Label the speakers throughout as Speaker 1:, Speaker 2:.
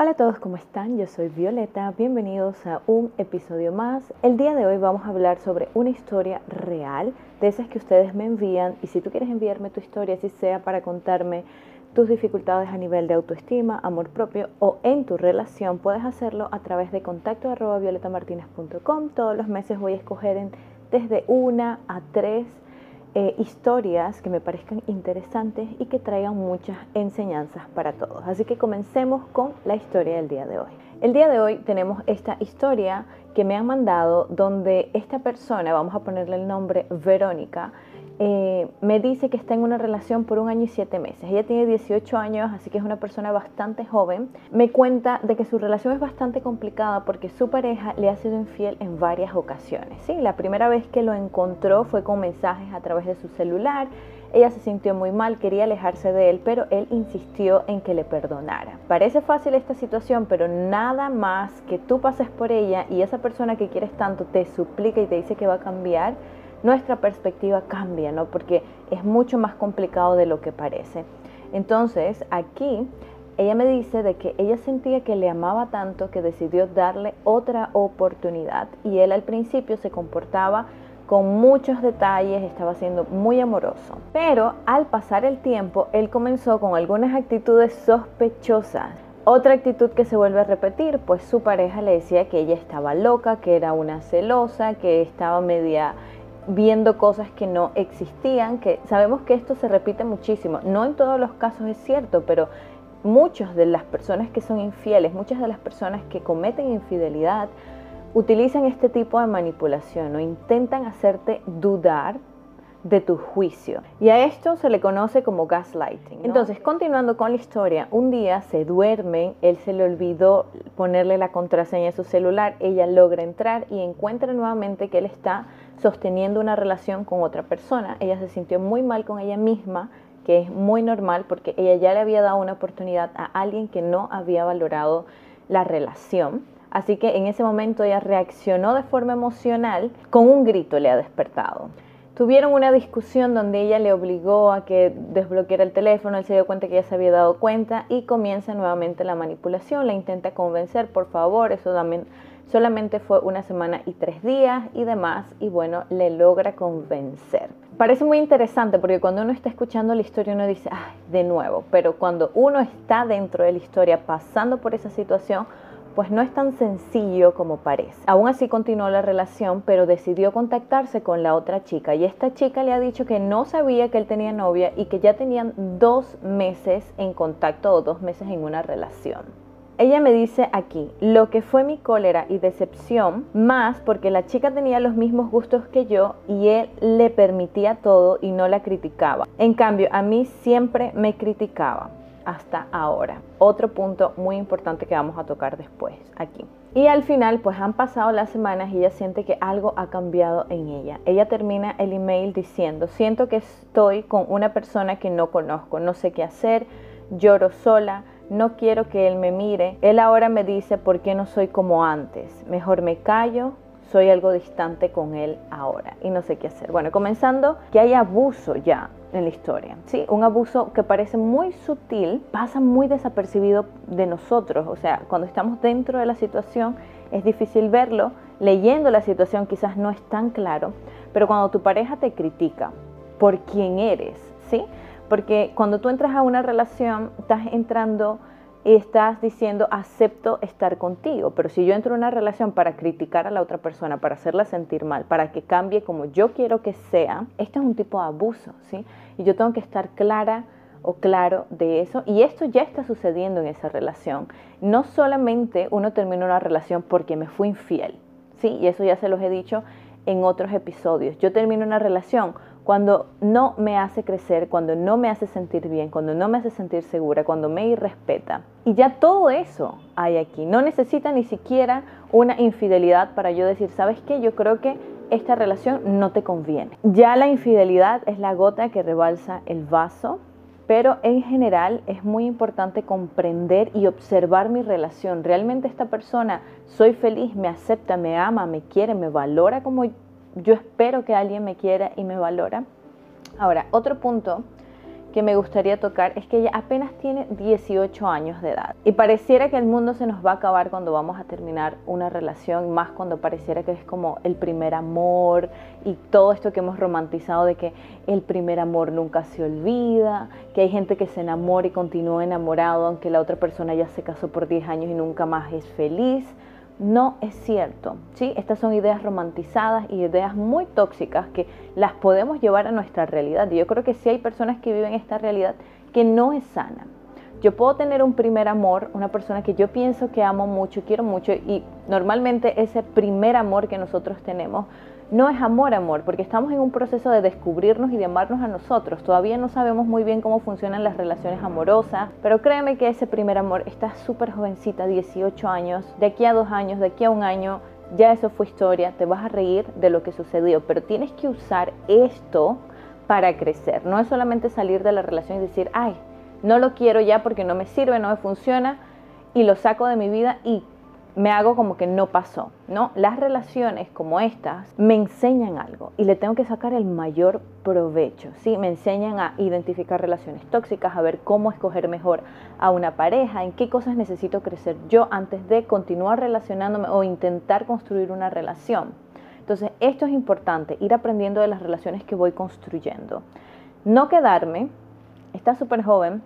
Speaker 1: Hola a todos, ¿cómo están? Yo soy Violeta, bienvenidos a un episodio más. El día de hoy vamos a hablar sobre una historia real, de esas que ustedes me envían y si tú quieres enviarme tu historia, si sea para contarme tus dificultades a nivel de autoestima, amor propio o en tu relación, puedes hacerlo a través de contacto arroba violetamartinez.com. Todos los meses voy a escoger desde una a tres eh, historias que me parezcan interesantes y que traigan muchas enseñanzas para todos. Así que comencemos con la historia del día de hoy. El día de hoy tenemos esta historia que me han mandado donde esta persona, vamos a ponerle el nombre Verónica, eh, me dice que está en una relación por un año y siete meses. Ella tiene 18 años, así que es una persona bastante joven. Me cuenta de que su relación es bastante complicada porque su pareja le ha sido infiel en varias ocasiones. ¿sí? La primera vez que lo encontró fue con mensajes a través de su celular. Ella se sintió muy mal, quería alejarse de él, pero él insistió en que le perdonara. Parece fácil esta situación, pero nada más que tú pases por ella y esa persona que quieres tanto te suplica y te dice que va a cambiar nuestra perspectiva cambia, ¿no? Porque es mucho más complicado de lo que parece. Entonces, aquí ella me dice de que ella sentía que le amaba tanto que decidió darle otra oportunidad y él al principio se comportaba con muchos detalles, estaba siendo muy amoroso. Pero al pasar el tiempo, él comenzó con algunas actitudes sospechosas. Otra actitud que se vuelve a repetir, pues su pareja le decía que ella estaba loca, que era una celosa, que estaba media viendo cosas que no existían, que sabemos que esto se repite muchísimo. No en todos los casos es cierto, pero muchas de las personas que son infieles, muchas de las personas que cometen infidelidad, utilizan este tipo de manipulación o intentan hacerte dudar de tu juicio. Y a esto se le conoce como gaslighting. Entonces, continuando con la historia, un día se duermen, él se le olvidó ponerle la contraseña a su celular, ella logra entrar y encuentra nuevamente que él está sosteniendo una relación con otra persona. Ella se sintió muy mal con ella misma, que es muy normal porque ella ya le había dado una oportunidad a alguien que no había valorado la relación. Así que en ese momento ella reaccionó de forma emocional, con un grito le ha despertado. Tuvieron una discusión donde ella le obligó a que desbloqueara el teléfono, él se dio cuenta que ya se había dado cuenta y comienza nuevamente la manipulación, la intenta convencer, por favor, eso también solamente fue una semana y tres días y demás, y bueno, le logra convencer. Parece muy interesante porque cuando uno está escuchando la historia uno dice, de nuevo, pero cuando uno está dentro de la historia pasando por esa situación, pues no es tan sencillo como parece. Aún así continuó la relación, pero decidió contactarse con la otra chica y esta chica le ha dicho que no sabía que él tenía novia y que ya tenían dos meses en contacto o dos meses en una relación. Ella me dice aquí, lo que fue mi cólera y decepción, más porque la chica tenía los mismos gustos que yo y él le permitía todo y no la criticaba. En cambio, a mí siempre me criticaba hasta ahora. Otro punto muy importante que vamos a tocar después aquí. Y al final, pues han pasado las semanas y ella siente que algo ha cambiado en ella. Ella termina el email diciendo, siento que estoy con una persona que no conozco, no sé qué hacer, lloro sola, no quiero que él me mire. Él ahora me dice por qué no soy como antes. Mejor me callo, soy algo distante con él ahora y no sé qué hacer. Bueno, comenzando que hay abuso ya en la historia, ¿sí? Un abuso que parece muy sutil, pasa muy desapercibido de nosotros, o sea, cuando estamos dentro de la situación es difícil verlo, leyendo la situación quizás no es tan claro, pero cuando tu pareja te critica por quién eres, ¿sí? Porque cuando tú entras a una relación, estás entrando y estás diciendo acepto estar contigo, pero si yo entro en una relación para criticar a la otra persona, para hacerla sentir mal, para que cambie como yo quiero que sea, esto es un tipo de abuso, ¿sí? Y yo tengo que estar clara o claro de eso y esto ya está sucediendo en esa relación. No solamente uno termina una relación porque me fui infiel, ¿sí? Y eso ya se los he dicho en otros episodios. Yo termino una relación cuando no me hace crecer, cuando no me hace sentir bien, cuando no me hace sentir segura, cuando me irrespeta. Y ya todo eso hay aquí. No necesita ni siquiera una infidelidad para yo decir, ¿sabes qué? Yo creo que esta relación no te conviene. Ya la infidelidad es la gota que rebalsa el vaso, pero en general es muy importante comprender y observar mi relación. ¿Realmente esta persona soy feliz, me acepta, me ama, me quiere, me valora como yo espero que alguien me quiera y me valora. Ahora, otro punto que me gustaría tocar es que ella apenas tiene 18 años de edad y pareciera que el mundo se nos va a acabar cuando vamos a terminar una relación, más cuando pareciera que es como el primer amor y todo esto que hemos romantizado de que el primer amor nunca se olvida, que hay gente que se enamora y continúa enamorado aunque la otra persona ya se casó por 10 años y nunca más es feliz no es cierto. ¿sí? Estas son ideas romantizadas y ideas muy tóxicas que las podemos llevar a nuestra realidad. Y yo creo que sí hay personas que viven esta realidad que no es sana. Yo puedo tener un primer amor, una persona que yo pienso que amo mucho, quiero mucho, y normalmente ese primer amor que nosotros tenemos no es amor, amor, porque estamos en un proceso de descubrirnos y de amarnos a nosotros. Todavía no sabemos muy bien cómo funcionan las relaciones amorosas, pero créeme que ese primer amor está súper jovencita, 18 años, de aquí a dos años, de aquí a un año, ya eso fue historia, te vas a reír de lo que sucedió, pero tienes que usar esto para crecer. No es solamente salir de la relación y decir, ay, no lo quiero ya porque no me sirve, no me funciona y lo saco de mi vida y me hago como que no pasó, ¿no? Las relaciones como estas me enseñan algo y le tengo que sacar el mayor provecho, ¿sí? Me enseñan a identificar relaciones tóxicas, a ver cómo escoger mejor a una pareja, en qué cosas necesito crecer yo antes de continuar relacionándome o intentar construir una relación. Entonces, esto es importante, ir aprendiendo de las relaciones que voy construyendo. No quedarme, estás súper joven,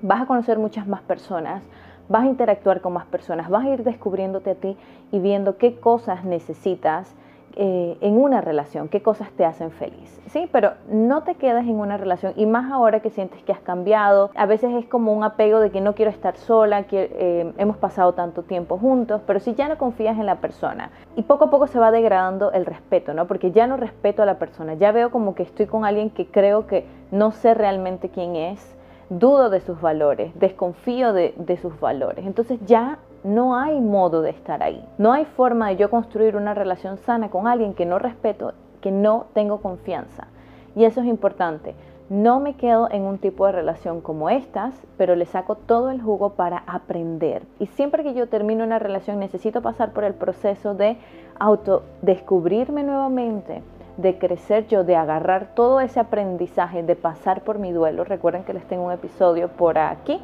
Speaker 1: vas a conocer muchas más personas, vas a interactuar con más personas, vas a ir descubriéndote a ti y viendo qué cosas necesitas eh, en una relación, qué cosas te hacen feliz, ¿sí? Pero no te quedes en una relación y más ahora que sientes que has cambiado, a veces es como un apego de que no quiero estar sola, que eh, hemos pasado tanto tiempo juntos, pero si ya no confías en la persona y poco a poco se va degradando el respeto, ¿no? Porque ya no respeto a la persona, ya veo como que estoy con alguien que creo que no sé realmente quién es, dudo de sus valores, desconfío de, sus valores. Entonces ya no hay modo de estar ahí. No hay forma de yo construir una relación sana con alguien que no respeto, que no tengo confianza. Y eso es importante. No me quedo en un tipo de relación como estas, pero le saco todo el jugo para aprender. Y siempre que yo termino una relación necesito pasar por el proceso de autodescubrirme nuevamente, de crecer yo, de agarrar todo ese aprendizaje, de pasar por mi duelo. Recuerden que les tengo un episodio por aquí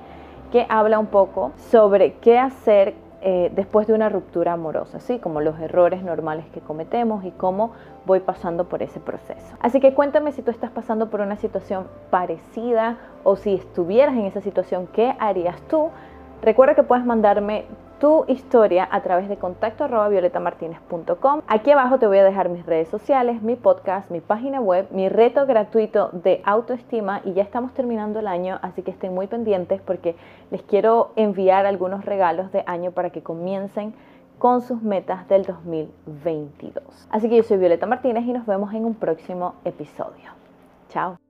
Speaker 1: que habla un poco sobre qué hacer eh, después de una ruptura amorosa, así como los errores normales que cometemos y cómo voy pasando por ese proceso. Así que cuéntame si tú estás pasando por una situación parecida o si estuvieras en esa situación, ¿qué harías tú? Recuerda que puedes mandarme tu historia a través de contacto arroba violetamartinez.com. Aquí abajo te voy a dejar mis redes sociales, mi podcast, mi página web, mi reto gratuito de autoestima y ya estamos terminando el año, así que estén muy pendientes porque les quiero enviar algunos regalos de año para que comiencen con sus metas del 2022. Así que yo soy Violeta Martínez y nos vemos en un próximo episodio. Chao.